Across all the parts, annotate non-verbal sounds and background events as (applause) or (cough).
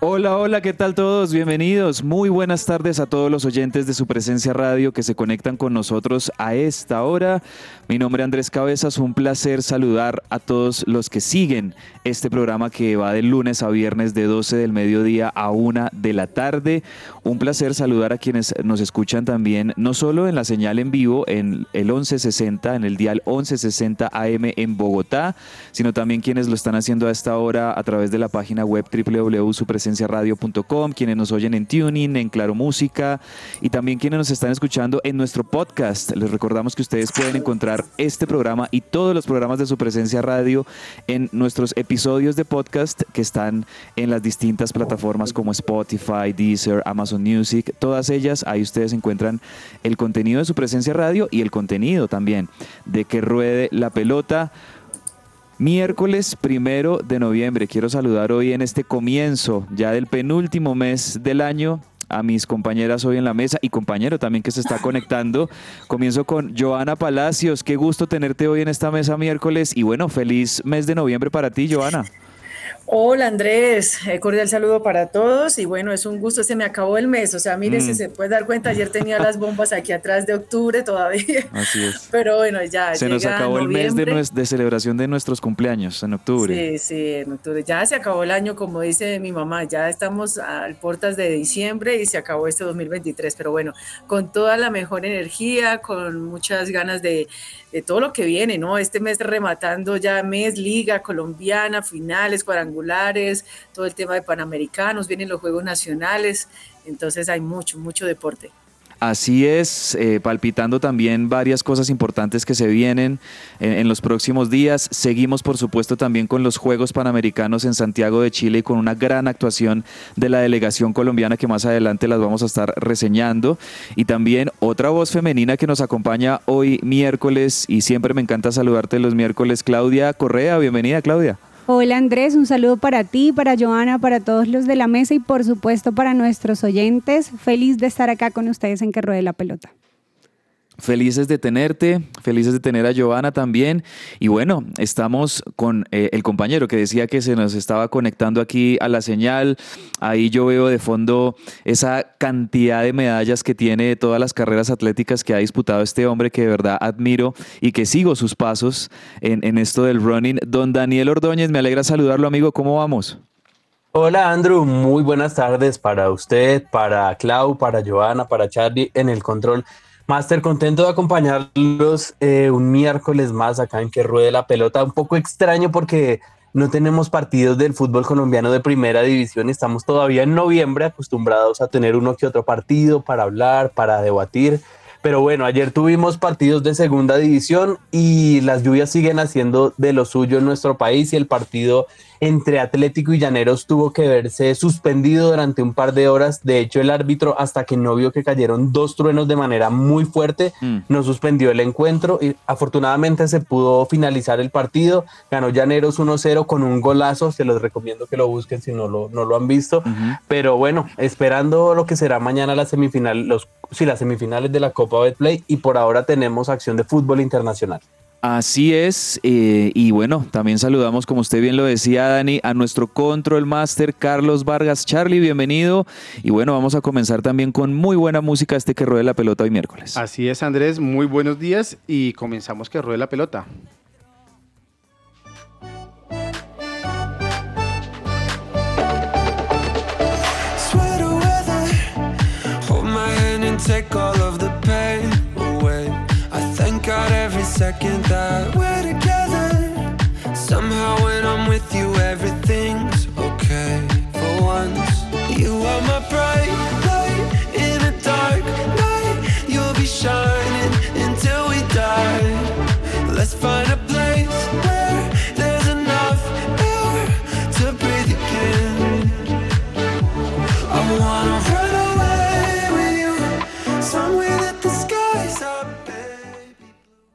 Hola, hola, ¿qué tal todos? Bienvenidos. Muy buenas tardes a todos los oyentes de su presencia radio que se conectan con nosotros a esta hora. Mi nombre es Andrés Cabezas, un placer saludar a todos los que siguen este programa que va de lunes a viernes de 12 del mediodía a 1 de la tarde. Un placer saludar a quienes nos escuchan también, no solo en la señal en vivo en el 1160, en el dial 1160 AM en Bogotá, sino también quienes lo están haciendo a esta hora a través de la página web www.supresenciaradio.com, quienes nos oyen en Tuning, en Claro Música y también quienes nos están escuchando en nuestro podcast. Les recordamos que ustedes pueden encontrar este programa y todos los programas de su presencia radio en nuestros episodios de podcast que están en las distintas plataformas como Spotify, Deezer, Amazon Music, todas ellas, ahí ustedes encuentran el contenido de su presencia radio y el contenido también de que ruede la pelota. Miércoles primero de noviembre. Quiero saludar hoy en este comienzo ya del penúltimo mes del año a mis compañeras hoy en la mesa y compañero también que se está conectando. Comienzo con Joana Palacios. Qué gusto tenerte hoy en esta mesa miércoles y bueno, feliz mes de noviembre para ti, Joana. Hola Andrés, eh, cordial saludo para todos y bueno, es un gusto, se me acabó el mes, o sea, mire, si Mm. se puede dar cuenta, ayer tenía las bombas aquí atrás de octubre todavía, (laughs) Así es. (laughs) pero bueno, ya Se nos llega acabó el mes de, de celebración de nuestros cumpleaños en octubre. Sí, sí, en octubre. Ya se acabó el año, como dice mi mamá, ya estamos a puertas de diciembre y se acabó este 2023, pero bueno, con toda la mejor energía, con muchas ganas de, de todo lo que viene, ¿no? Este mes rematando ya mes, liga colombiana, finales, cuadrangulares, todo el tema de Panamericanos, vienen los Juegos Nacionales, entonces hay mucho, mucho deporte. Así es, eh, palpitando también varias cosas importantes que se vienen en, en los próximos días. Seguimos, por supuesto, también con los Juegos Panamericanos en Santiago de Chile y con una gran actuación de la delegación colombiana que más adelante las vamos a estar reseñando. Y también otra voz femenina que nos acompaña hoy miércoles y siempre me encanta saludarte los miércoles, Claudia Correa. Bienvenida, Claudia. Hola Andrés, un saludo para ti, para Joana, para todos los de la mesa y por supuesto para nuestros oyentes. Feliz de estar acá con ustedes en Que Ruede la Pelota. Felices de tenerte, felices de tener a Giovanna también. Y bueno, estamos con eh, el compañero que decía que se nos estaba conectando aquí a la señal. Ahí yo veo de fondo esa cantidad de medallas que tiene todas las carreras atléticas que ha disputado este hombre que de verdad admiro y que sigo sus pasos en, en esto del running. Don Daniel Ordóñez, me alegra saludarlo, amigo. ¿Cómo vamos? Hola Andrew, muy buenas tardes para usted, para Clau, para Joana, para Charlie en el control. Master, contento de acompañarlos eh, un miércoles más acá en que ruede la pelota. Un poco extraño porque no tenemos partidos del fútbol colombiano de primera división. Estamos todavía en noviembre acostumbrados a tener uno que otro partido para hablar, para debatir. Pero bueno, ayer tuvimos partidos de segunda división y las lluvias siguen haciendo de lo suyo en nuestro país y el partido entre Atlético y Llaneros tuvo que verse suspendido durante un par de horas. De hecho, el árbitro, hasta que no vio que cayeron dos truenos de manera muy fuerte, Mm. no suspendió el encuentro y afortunadamente se pudo finalizar el partido. Ganó Llaneros 1-0 con un golazo. Se los recomiendo que lo busquen si no lo, no lo han visto. Pero bueno, esperando lo que será mañana la semifinal, los, sí, las semifinales de la Copa Betplay y por ahora tenemos acción de fútbol internacional. Así es, eh, y bueno, también saludamos, como usted bien lo decía, Dani, a nuestro control master Carlos Vargas. Charlie, bienvenido. Y bueno, vamos a comenzar también con muy buena música este que ruede la pelota hoy miércoles. Así es, Andrés, muy buenos días y comenzamos que ruede la pelota. Sweater weather, hold my hand and take all second that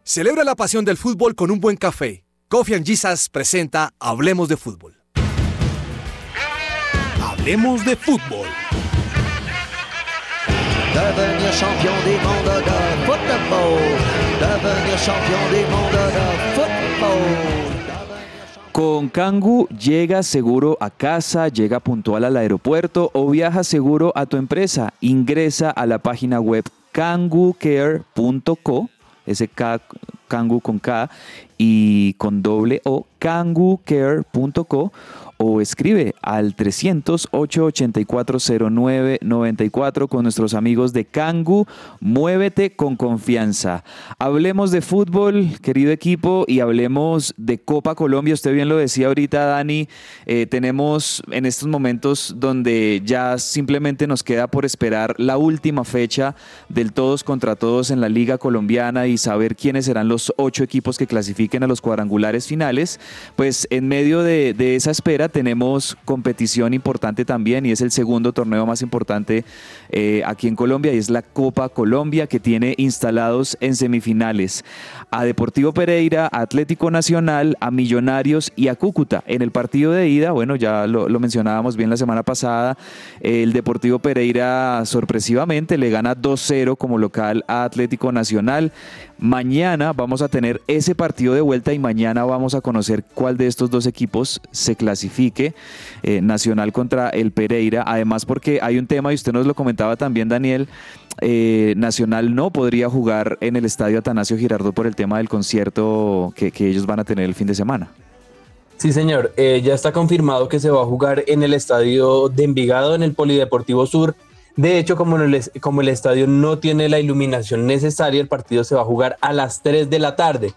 Celebra la pasión del fútbol con un buen café. Coffee and Jesus presenta Hablemos de Fútbol. Hablemos de Fútbol. devenir champion de football, devenir champion de football. Con Kangu llega seguro a casa, llega puntual al aeropuerto o viaja seguro a tu empresa. Ingresa a la página web kangucare.co, ese K, Kangu con K y con doble O, kangucare.co o escribe al 300-884-0994 con nuestros amigos de Kangu. Muévete con confianza. Hablemos de fútbol, querido equipo, y hablemos de Copa Colombia. Usted bien lo decía ahorita, Dani. Eh, tenemos en estos momentos donde ya simplemente nos queda por esperar la última fecha del todos contra todos en la Liga Colombiana y saber quiénes serán los ocho equipos que clasifiquen a los cuadrangulares finales. Pues en medio de, de esa espera, tenemos competición importante también y es el segundo torneo más importante eh, aquí en Colombia y es la Copa Colombia que tiene instalados en semifinales a Deportivo Pereira, a Atlético Nacional, a Millonarios y a Cúcuta. En el partido de ida, bueno, ya lo, mencionábamos bien la semana pasada, el Deportivo Pereira sorpresivamente le gana 2-0 como local a Atlético Nacional. Mañana vamos a tener ese partido de vuelta y mañana vamos a conocer cuál de estos dos equipos se clasifique eh, Nacional contra el Pereira. Además porque hay un tema y usted nos lo comentaba también Daniel, eh, Nacional no podría jugar en el estadio Atanasio Girardot por el tema del concierto que, ellos van a tener el fin de semana. Sí, señor. Eh, ya está confirmado que se va a jugar en el estadio de Envigado, en el Polideportivo Sur. De hecho, como el, como el estadio no tiene la iluminación necesaria, el partido se va a jugar a las 3 de la tarde.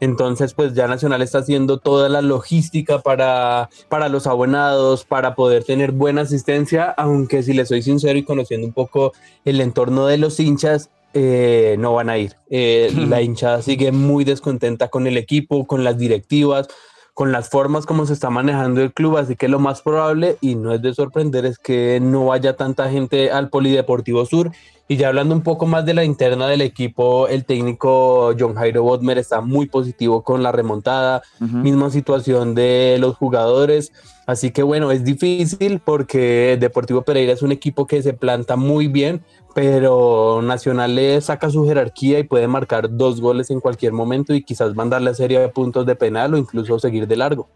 Entonces, pues ya Nacional está haciendo toda la logística para, para los abonados, para poder tener buena asistencia, aunque si le soy sincero y conociendo un poco el entorno de los hinchas, eh, no van a ir. Eh, (laughs) la hinchada sigue muy descontenta con el equipo, con las directivas, con las formas como se está manejando el club, así que lo más probable, y no es de sorprender, es que no vaya tanta gente al Polideportivo Sur. Y ya hablando un poco más de la interna del equipo, el técnico John Jairo Bodmer está muy positivo con la remontada, misma situación de los jugadores. Así que bueno, es difícil porque Deportivo Pereira es un equipo que se planta muy bien, pero Nacional le saca su jerarquía y puede marcar dos goles en cualquier momento y quizás mandar la serie de puntos de penal o incluso seguir de largo.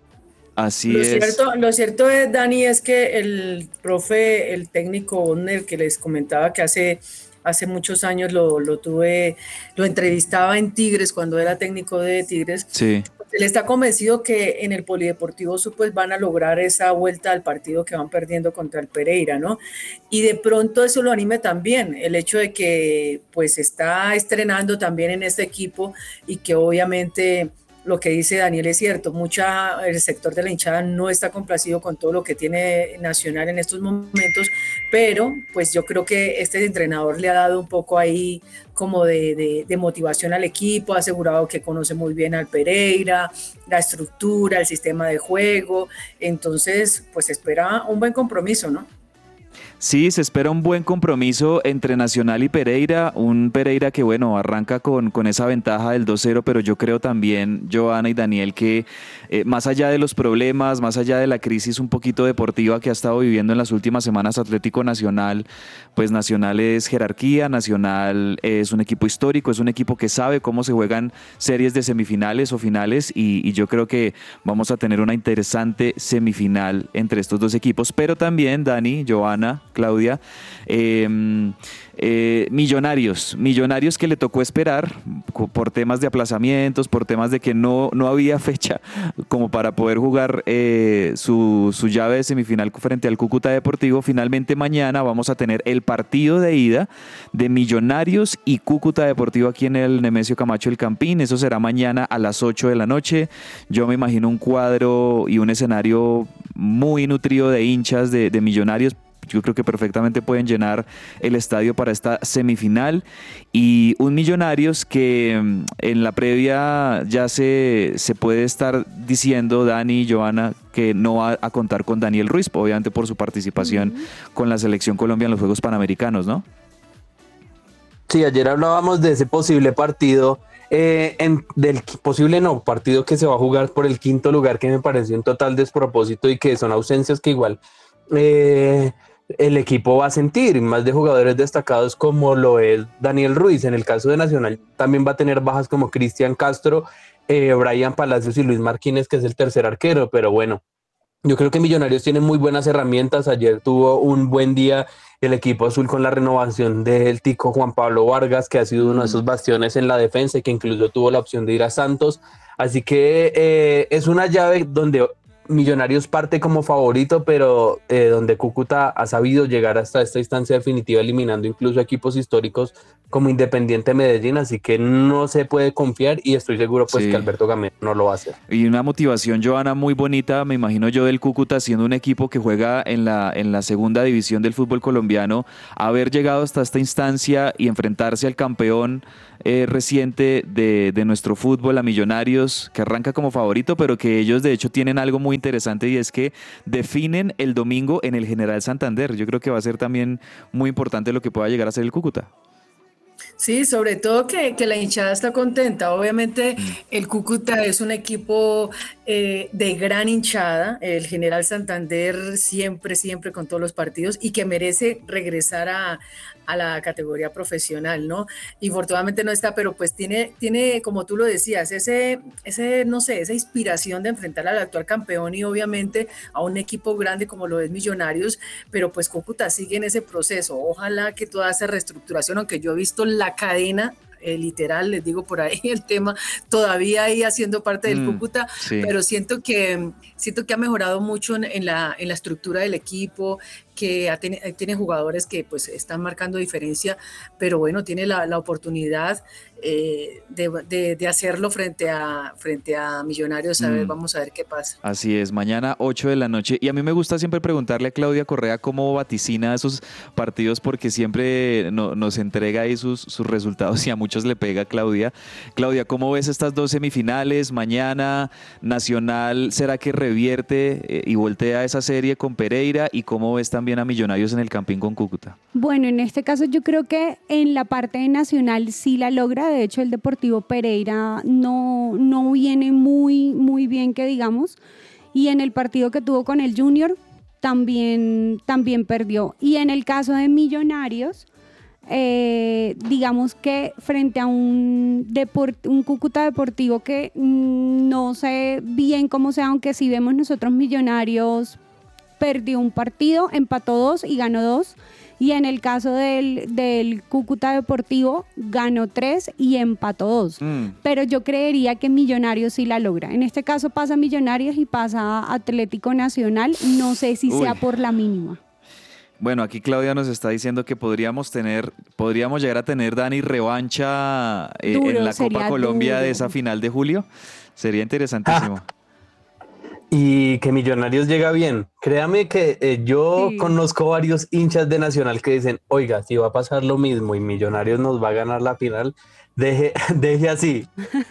Así lo es. Cierto, lo cierto es, Dani, es que el profe, el técnico Bonner, que les comentaba que hace, hace muchos años lo, lo tuve, lo entrevistaba en Tigres cuando era técnico de Tigres. Sí. Él está convencido que en el Polideportivo Sur pues van a lograr esa vuelta al partido que van perdiendo contra el Pereira, ¿no? Y de pronto eso lo anime también, el hecho de que pues está estrenando también en este equipo y que obviamente lo que dice Daniel es cierto, mucha, el sector de la hinchada no está complacido con todo lo que tiene Nacional en estos momentos, pero pues yo creo que este entrenador le ha dado un poco ahí como de, motivación al equipo, ha asegurado que conoce muy bien al Pereira, la estructura, el sistema de juego, entonces pues espera un buen compromiso, ¿no? Sí, se espera un buen compromiso entre Nacional y Pereira, un Pereira que bueno, arranca con, con esa ventaja del 2-0, pero yo creo también, Joana y Daniel, que eh, más allá de los problemas, más allá de la crisis un poquito deportiva que ha estado viviendo en las últimas semanas Atlético Nacional, pues Nacional es jerarquía, Nacional es un equipo histórico, es un equipo que sabe cómo se juegan series de semifinales o finales y, y yo creo que vamos a tener una interesante semifinal entre estos dos equipos, pero también Dani, Joana, Claudia. Eh, eh, millonarios, millonarios que le tocó esperar por temas de aplazamientos, por temas de que no, no había (laughs) fecha como para poder jugar eh, su, su, llave de semifinal frente al Cúcuta Deportivo. Finalmente mañana vamos a tener el partido de ida de Millonarios y Cúcuta Deportivo aquí en el Nemesio Camacho El Campín. Eso será mañana a las 8 de la noche. Yo me imagino un cuadro y un escenario muy nutrido de hinchas de Millonarios yo creo que perfectamente pueden llenar el estadio para esta semifinal y un Millonarios que mm, en la previa ya se, se puede estar diciendo, Dani y Joana, que no va a contar con Daniel Ruiz, obviamente por su participación uh -huh. con la selección Colombia en los Juegos Panamericanos, ¿no? Sí, ayer hablábamos de ese posible partido, eh, en, del posible no, partido que se va a jugar por el quinto lugar, que me pareció un total despropósito y que son ausencias que igual... Eh, el equipo va a sentir, más de jugadores destacados como lo es Daniel Ruiz. En el caso de Nacional también va a tener bajas como Cristian Castro, eh, Brian Palacios y Luis Martínez, que es el tercer arquero, pero bueno. Yo creo que Millonarios tiene muy buenas herramientas. Ayer tuvo un buen día el equipo azul con la renovación del tico Juan Pablo Vargas, que ha sido uno de esos bastiones en la defensa y que incluso tuvo la opción de ir a Santos. Así que eh, es una llave donde Millonarios parte como favorito, pero eh, donde Cúcuta ha sabido llegar hasta esta instancia definitiva, eliminando incluso equipos históricos como Independiente Medellín, así que no se puede confiar y estoy seguro pues Sí. que Alberto Gamero no lo va a hacer. Y una motivación, Joana, muy bonita, me imagino yo, del Cúcuta, siendo un equipo que juega en la, en la segunda división del fútbol colombiano, haber llegado hasta esta instancia y enfrentarse al campeón eh, reciente de, de nuestro fútbol, a Millonarios, que arranca como favorito, pero que ellos de hecho tienen algo muy interesante y es que definen el domingo en el General Santander. Yo creo que va a ser también muy importante lo que pueda llegar a ser el Cúcuta. Sí, sobre todo que, que la hinchada está contenta. Obviamente Mm. el Cúcuta es un equipo eh, de gran hinchada, el General Santander siempre, siempre con todos los partidos y que merece regresar a, a la categoría profesional, ¿no? Infortunadamente no está, pero pues tiene, tiene como tú lo decías, ese, ese, no sé, esa inspiración de enfrentar al actual campeón y obviamente a un equipo grande como lo es Millonarios, pero pues Cúcuta sigue en ese proceso. Ojalá que toda esa reestructuración, aunque yo he visto la cadena eh, literal, les digo por ahí (laughs) el tema, todavía ahí haciendo parte del Mm, Cúcuta, sí. pero siento que, siento que ha mejorado mucho en, en la, en la estructura del equipo, que teni- eh, tiene jugadores que pues están marcando diferencia, pero bueno, tiene la, la oportunidad eh, de, de- de hacerlo frente a, frente a Millonarios, a ver, Mm. vamos a ver qué pasa. Así es, mañana 8 de la noche. Y a mí me gusta siempre preguntarle a Claudia Correa cómo vaticina esos partidos porque siempre no- nos entrega ahí sus, sus resultados y a muchos le pega Claudia. Claudia, ¿cómo ves estas dos semifinales? Mañana Nacional, ¿será que revierte eh, y voltea esa serie con Pereira? ¿Y cómo ves también a Millonarios en el Campín con Cúcuta? Bueno, en este caso yo creo que en la parte nacional sí la logra. De hecho, el Deportivo Pereira no, no viene muy, muy bien, que digamos. Y en el partido que tuvo con el Junior también, también perdió. Y en el caso de Millonarios, eh, digamos que frente a un, un Cúcuta Deportivo que no sé bien cómo sea, aunque si vemos nosotros Millonarios perdió un partido, empató dos y ganó dos. Y en el caso del, del Cúcuta Deportivo, ganó tres y empató dos. Mm, Pero yo creería que Millonarios sí la logra. En este caso pasa Millonarios y pasa Atlético Nacional. No sé si Uy. sea por la mínima. Bueno, aquí Claudia nos está diciendo que podríamos tener, podríamos llegar a tener Dani revancha eh, Duro, en la Copa Colombia de esa final de julio. Sería interesantísimo. Y que Millonarios llega bien. Créame que eh, yo Sí. conozco varios hinchas de Nacional que dicen, oiga, si va a pasar lo mismo y Millonarios nos va a ganar la final, deje, (laughs) deje así.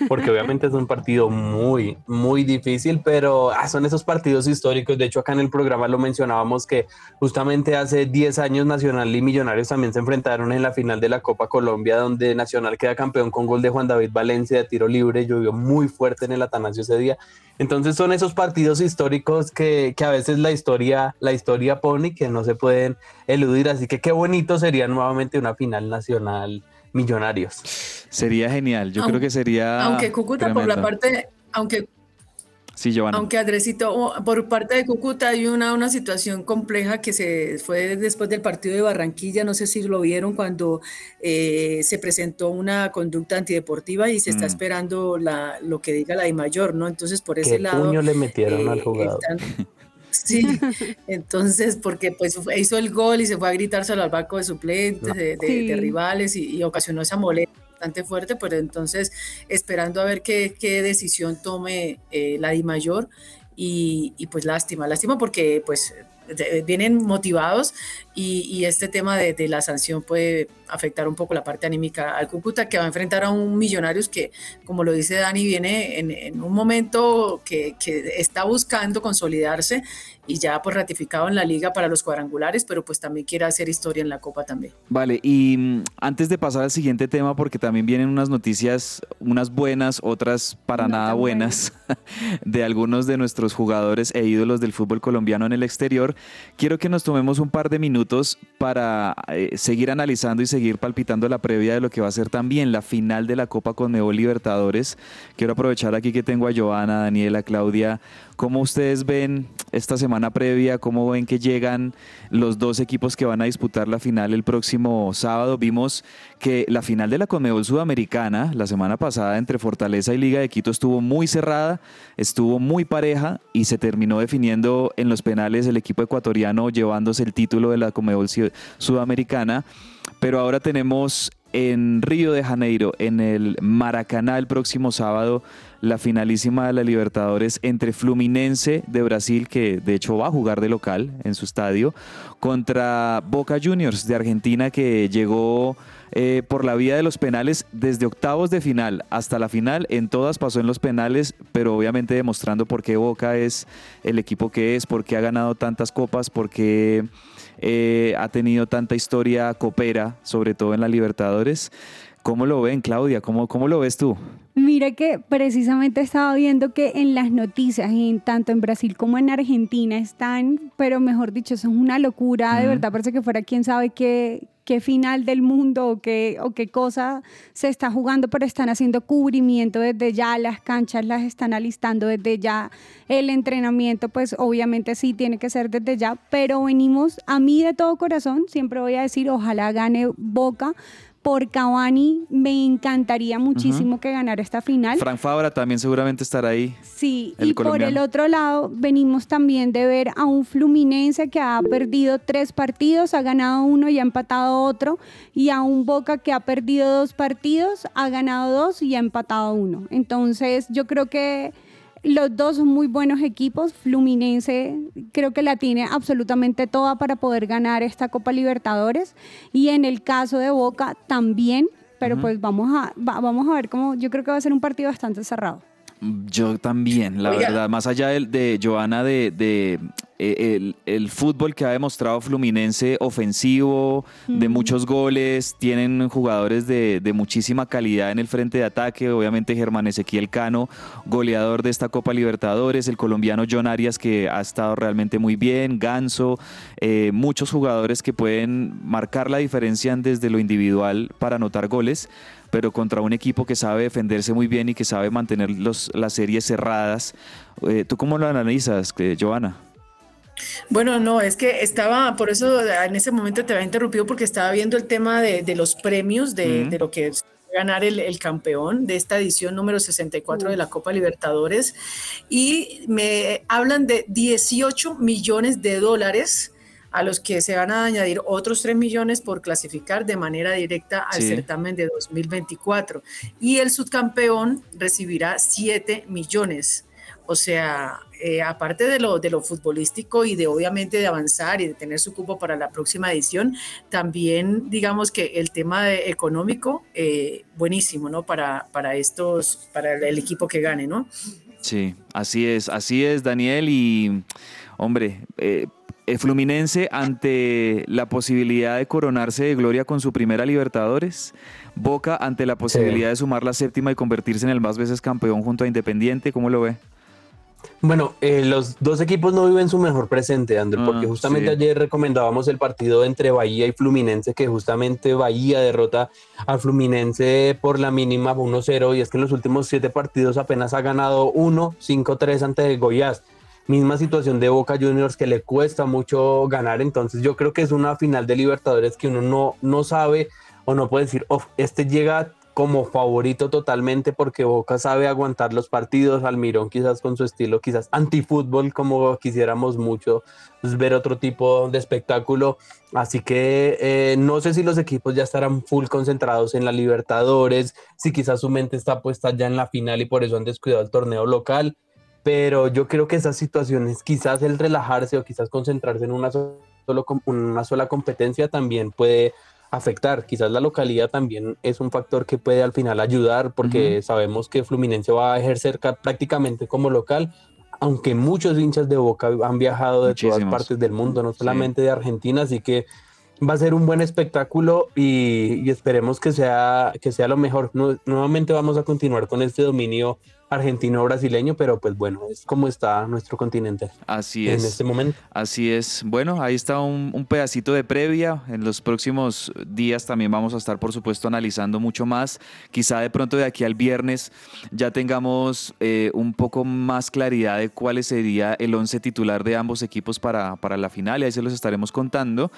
Porque obviamente es un partido muy, muy difícil, pero ah, son esos partidos históricos. De hecho, acá en el programa lo mencionábamos que justamente hace 10 años Nacional y Millonarios también se enfrentaron en la final de la Copa Colombia, donde Nacional queda campeón con gol de Juan David Valencia de tiro libre. Llovió muy fuerte en el Atanasio ese día. Entonces son esos partidos históricos que, que a veces la historia, la historia pone y que no se pueden eludir. Así que qué bonito sería nuevamente una final nacional Millonarios. Sería genial. Yo creo que sería. Aunque Cúcuta por la parte, aunque Sí, Giovanna. Aunque Andresito, oh, por parte de Cúcuta hay una, una situación compleja que se fue después del partido de Barranquilla, no sé si lo vieron cuando eh, se presentó una conducta antideportiva y se está Mm. esperando la, lo que diga la I mayor, ¿no? Entonces por ese Qué lado... puño le metieron eh, al jugador. están- Sí, (laughs) entonces porque pues hizo el gol y se fue a gritárselo al banco de suplentes, de, de- Sí. de rivales y, y ocasionó esa molestia bastante fuerte, pero entonces esperando a ver qué, qué decisión tome eh, la Di Mayor y, y, pues lástima, lástima porque pues de- vienen motivados y, y este tema de, de la sanción puede afectar un poco la parte anímica al Cúcuta que va a enfrentar a un Millonarios que como lo dice Dani viene en, en un momento que, que está buscando consolidarse y ya pues ratificado en la liga para los cuadrangulares, pero pues también quiere hacer historia en la Copa también. Vale, y mm, antes de pasar al siguiente tema, porque también vienen unas noticias, unas buenas, otras para No nada buenas, (laughs) de algunos de nuestros jugadores e ídolos del fútbol colombiano en el exterior. Quiero que nos tomemos un par de minutos para eh, seguir analizando y seguir palpitando la previa de lo que va a ser también la final de la Copa Conmebol Libertadores. Quiero aprovechar aquí que tengo a Joana, Daniela, Claudia. ¿Cómo ustedes ven esta semana previa? ¿Cómo ven que llegan los dos equipos que van a disputar la final el próximo sábado? Vimos que la final de la Conmebol Sudamericana la semana pasada entre Fortaleza y Liga de Quito estuvo muy cerrada, estuvo muy pareja y se terminó definiendo en los penales el equipo ecuatoriano llevándose el título de la Conmebol Sudamericana. Pero ahora tenemos en Río de Janeiro, en el Maracaná el próximo sábado, la finalísima de la Libertadores entre Fluminense de Brasil, que de hecho va a jugar de local en su estadio, contra Boca Juniors de Argentina, que llegó eh, por la vía de los penales desde octavos de final hasta la final. En todas pasó en los penales, pero obviamente demostrando por qué Boca es el equipo que es, por qué ha ganado tantas copas, por qué eh, ha tenido tanta historia coopera, sobre todo en la Libertadores. ¿Cómo lo ven, Claudia? ¿Cómo, cómo lo ves tú? Mira que precisamente estaba viendo que en las noticias, en, tanto en Brasil como en Argentina, están, pero mejor dicho, eso es una locura, de verdad parece que fuera quién sabe qué, qué final del mundo o qué, o qué cosa se está jugando, pero están haciendo cubrimiento desde ya, las canchas las están alistando desde ya, el entrenamiento pues obviamente sí tiene que ser desde ya, pero venimos a mí de todo corazón, siempre voy a decir, ojalá gane Boca, por Cavani. Me encantaría muchísimo que ganara esta final. Frank Fabra también seguramente estará ahí. Sí, y por el otro lado venimos también de ver a un Fluminense que ha perdido tres partidos, ha ganado uno y ha empatado otro, y a un Boca que ha perdido dos partidos, ha ganado dos y ha empatado uno. Entonces yo creo que los dos son muy buenos equipos. Fluminense creo que la tiene absolutamente toda para poder ganar esta Copa Libertadores. Y en el caso de Boca también, pero pues vamos a, vamos a ver cómo, yo creo que va a ser un partido bastante cerrado. Yo también, la verdad, más allá de, de Joana, de, de eh, el, fútbol que ha demostrado Fluminense ofensivo, de muchos goles, tienen jugadores de, muchísima calidad en el frente de ataque, obviamente Germán Ezequiel Cano, goleador de esta Copa Libertadores, el colombiano John Arias que ha estado realmente muy bien, Ganso, eh, muchos jugadores que pueden marcar la diferencia desde lo individual para anotar goles pero contra un equipo que sabe defenderse muy bien y que sabe mantener los, las series cerradas. Eh, ¿Tú cómo lo analizas, Joana? Bueno, no, es que estaba, por eso en ese momento te había interrumpido porque estaba viendo el tema de, los premios, de, lo que es ganar el, campeón de esta edición número 64 de la Copa Libertadores y me hablan de 18 millones de dólares a los que se van a añadir otros 3 millones por clasificar de manera directa al certamen de 2024 y el subcampeón recibirá 7 millones. O sea, eh, aparte de lo, de lo futbolístico y de obviamente de avanzar y de tener su cupo para la próxima edición, también digamos que el tema económico, eh, buenísimo, ¿no? Para, para estos, para el equipo que gane, ¿no? Sí, así es, así es, Daniel. Y, hombre, eh, el Fluminense ante la posibilidad de coronarse de gloria con su primera Libertadores. Boca ante la posibilidad de sumar la séptima y convertirse en el más veces campeón junto a Independiente. ¿Cómo lo ve? Bueno, eh, los dos equipos no viven su mejor presente, porque ah, justamente ayer recomendábamos el partido entre Bahía y Fluminense, que justamente Bahía derrota al Fluminense por la mínima 1-0, y es que en los últimos siete partidos apenas ha ganado 1, 5-3 ante Goiás. Misma situación de Boca Juniors que le cuesta mucho ganar, entonces yo creo que es una final de Libertadores que uno no, no sabe o no puede decir, este llega como favorito totalmente porque Boca sabe aguantar los partidos, Almirón quizás con su estilo, quizás antifútbol como quisiéramos mucho ver otro tipo de espectáculo. Así que eh, no sé si los equipos ya estarán full concentrados en la Libertadores, si quizás su mente está puesta ya en la final y por eso han descuidado el torneo local, pero yo creo que esas situaciones, quizás el relajarse o quizás concentrarse en una, solo, una sola competencia también puede afectar. Quizás la localidad también es un factor que puede al final ayudar porque sabemos que Fluminense va a ejercer prácticamente como local, aunque muchos hinchas de Boca han viajado de todas partes del mundo, no solamente de Argentina, así que va a ser un buen espectáculo y, esperemos que sea, que sea lo mejor. nuevamente vamos a continuar con este dominio argentino-brasileño, pero pues bueno, es como está nuestro continente Así en es. este momento. Así es. Bueno, ahí está un, un pedacito de previa. En los próximos días también vamos a estar, por supuesto, analizando mucho más. Quizá de pronto de aquí al viernes ya tengamos eh, un poco más claridad de cuál sería el once titular de ambos equipos para, para la final y ahí se los estaremos contando.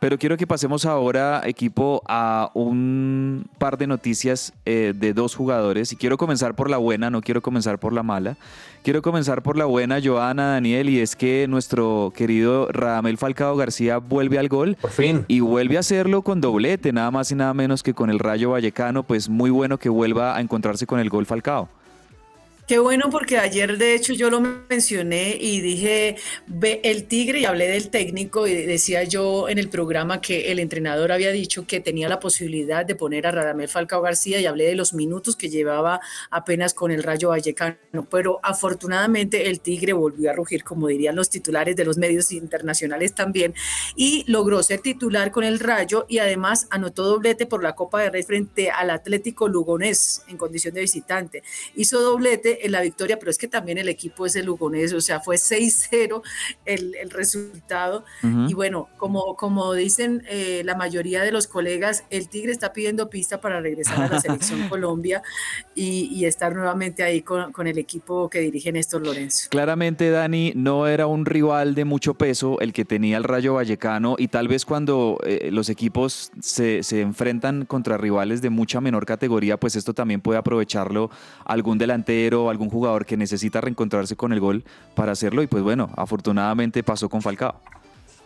Pero quiero que pasemos ahora, equipo, a un par de noticias eh, de dos jugadores. Y quiero comenzar por la buena, no quiero comenzar por la mala. Quiero comenzar por la buena, Joana, Daniel, y es que nuestro querido Radamel Falcao García vuelve al gol. Por fin. Y vuelve a hacerlo con doblete, nada más y nada menos que con el Rayo Vallecano. Pues muy bueno que vuelva a encontrarse con el gol Falcao. Qué bueno porque ayer de hecho yo lo mencioné y dije ve el Tigre y hablé del técnico y decía yo en el programa que el entrenador había dicho que tenía la posibilidad de poner a Radamel Falcao García y hablé de los minutos que llevaba apenas con el Rayo Vallecano, pero afortunadamente el Tigre volvió a rugir como dirían los titulares de los medios internacionales también y logró ser titular con el Rayo y además anotó doblete por la Copa de Rey frente al Atlético Lugonés en condición de visitante. Hizo doblete en la victoria, pero es que también el equipo es el Lugonés, o sea, fue 6-0 el, el, resultado. Uh -huh. Y bueno, como, como dicen eh, la mayoría de los colegas, el Tigre está pidiendo pista para regresar a la selección (laughs) Colombia y, y, estar nuevamente ahí con, con, el equipo que dirige Néstor Lorenzo. Claramente, Dani, no era un rival de mucho peso el que tenía el Rayo Vallecano y tal vez cuando eh, los equipos se, se enfrentan contra rivales de mucha menor categoría, pues esto también puede aprovecharlo algún delantero, algún jugador que necesita reencontrarse con el gol para hacerlo y pues bueno, afortunadamente pasó con Falcao.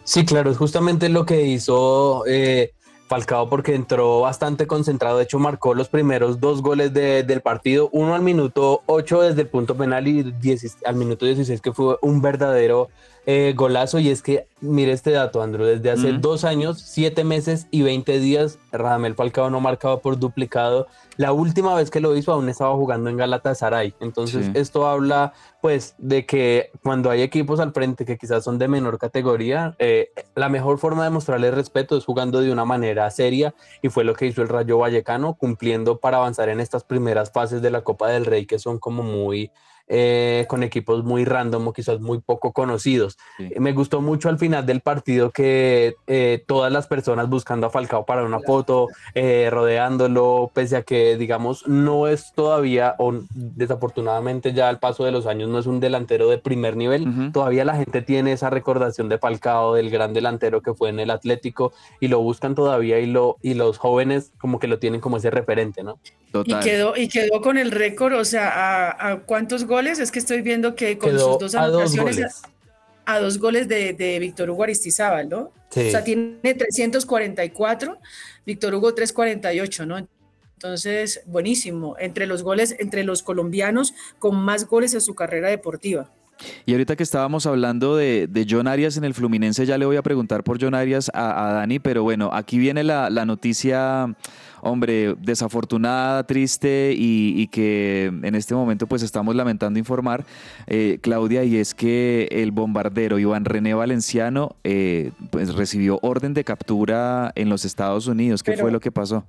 Sí, claro, es justamente lo que hizo eh, Falcao porque entró bastante concentrado, de hecho marcó los primeros dos goles de, del partido, uno al minuto 8 desde el punto penal y 10, al minuto 16 que fue un verdadero eh, golazo y es que mire este dato Andrew, desde hace dos años, siete meses y 20 días Radamel Falcao no marcaba por duplicado la última vez que lo hizo aún estaba jugando en Galatasaray. Entonces sí. esto habla pues de que cuando hay equipos al frente que quizás son de menor categoría, eh, la mejor forma de mostrarle respeto es jugando de una manera seria y fue lo que hizo el Rayo Vallecano cumpliendo para avanzar en estas primeras fases de la Copa del Rey que son como muy eh, con equipos muy random o quizás muy poco conocidos. Sí. Me gustó mucho al final del partido que eh, todas las personas buscando a Falcao para una foto, eh, rodeándolo, pese a que, digamos, no es todavía, o desafortunadamente ya al paso de los años no es un delantero de primer nivel, uh -huh. todavía la gente tiene esa recordación de Falcao, del gran delantero que fue en el Atlético, y lo buscan todavía y, lo, y los jóvenes como que lo tienen como ese referente, ¿no? Total. Y quedó, y quedó con el récord, o sea, ¿a, a cuántos goles? Es que estoy viendo que con quedó sus dos anotaciones a, a, dos goles de, de Víctor Hugo Aristizábal, ¿no? Sí. O sea, tiene 344, Víctor Hugo 348, ¿no? Entonces, buenísimo. Entre los goles, entre los colombianos con más goles en su carrera deportiva. Y ahorita que estábamos hablando de, de, John Arias en el Fluminense, ya le voy a preguntar por John Arias a, a Dani, pero bueno, aquí viene la, la noticia hombre, desafortunada, triste y, y, que en este momento pues estamos lamentando informar, eh, Claudia, y es que el bombardero Iván René Valenciano eh, pues recibió orden de captura en los Estados Unidos. ¿Qué Pero, fue lo que pasó?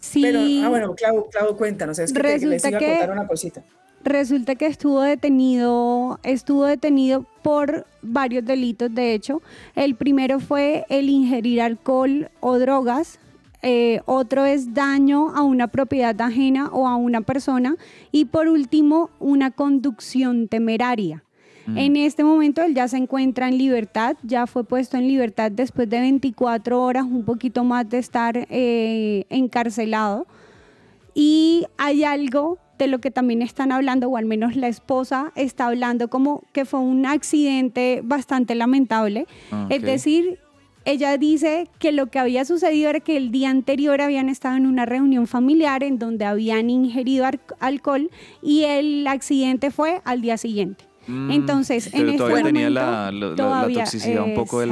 Sí. Pero, ah, bueno, Clau, Clau cuéntanos, es que Resulta te, les iba que... a contar una cosita resulta que estuvo detenido, estuvo detenido por varios delitos, de hecho. El primero fue el ingerir alcohol o drogas. Eh, otro es daño a una propiedad ajena o a una persona. Y por último, una conducción temeraria. Mm. En este momento él ya se encuentra en libertad, ya fue puesto en libertad después de 24 horas, un poquito más de estar eh, encarcelado. Y hay algo de lo que también están hablando, o al menos la esposa está hablando como que fue un accidente bastante lamentable. Okay. Es decir, ella dice que lo que había sucedido era que el día anterior habían estado en una reunión familiar en donde habían ingerido alcohol y el accidente fue al día siguiente. Mm, Entonces, pero en este todavía momento, tenía la, la, todavía, la, toxicidad un poco del,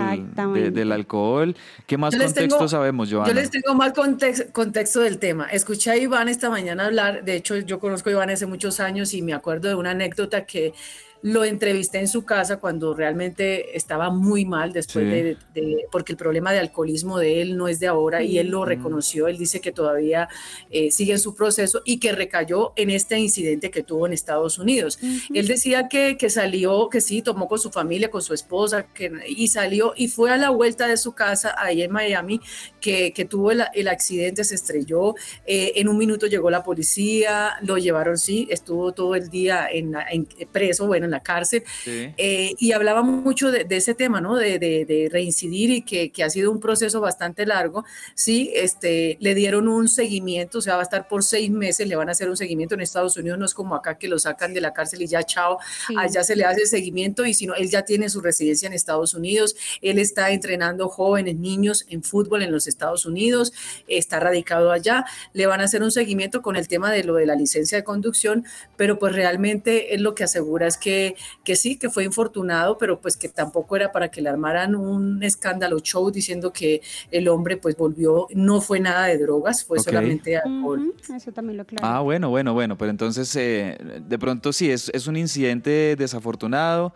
de, del, alcohol. ¿Qué más contexto tengo, sabemos, Joana? Yo les tengo más context, contexto del tema. Escuché a Iván esta mañana hablar, de hecho yo conozco a Iván hace muchos años y me acuerdo de una anécdota que Lo entrevisté en su casa cuando realmente estaba muy mal después Sí. de, de- porque el problema de alcoholismo de él no es de ahora y él lo reconoció. Él dice que todavía eh, sigue en su proceso y que recayó en este incidente que tuvo en Estados Unidos. Él decía que, que salió, que sí, tomó con su familia, con su esposa, que, y salió y fue a la vuelta de su casa ahí en Miami, que, que tuvo el, el accidente, se estrelló, eh, en un minuto llegó la policía, lo llevaron, sí, estuvo todo el día en, en- preso, bueno, en la cárcel, eh, y hablaba mucho de, de ese tema, ¿no? De, de- de reincidir y que, que ha sido un proceso bastante largo. Sí, este, le dieron un seguimiento, o sea, va a estar por seis meses, le van a hacer un seguimiento en Estados Unidos, no es como acá que lo sacan de la cárcel y ya chao, Sí. allá se le hace el seguimiento y si no, él ya tiene su residencia en Estados Unidos, él está entrenando jóvenes, niños en fútbol en los Estados Unidos, está radicado allá, le van a hacer un seguimiento con el tema de lo de la licencia de conducción, pero pues realmente él lo que asegura es que, que sí, que fue infortunado, pero pues que tampoco era para que le armaran un escándalo show diciendo que el hombre pues volvió, no fue nada de drogas, fue Ok. solamente alcohol. Ujú, Eso también lo aclaro. Ah, bueno, bueno, bueno, pero entonces eh, de pronto sí, es, es un incidente desafortunado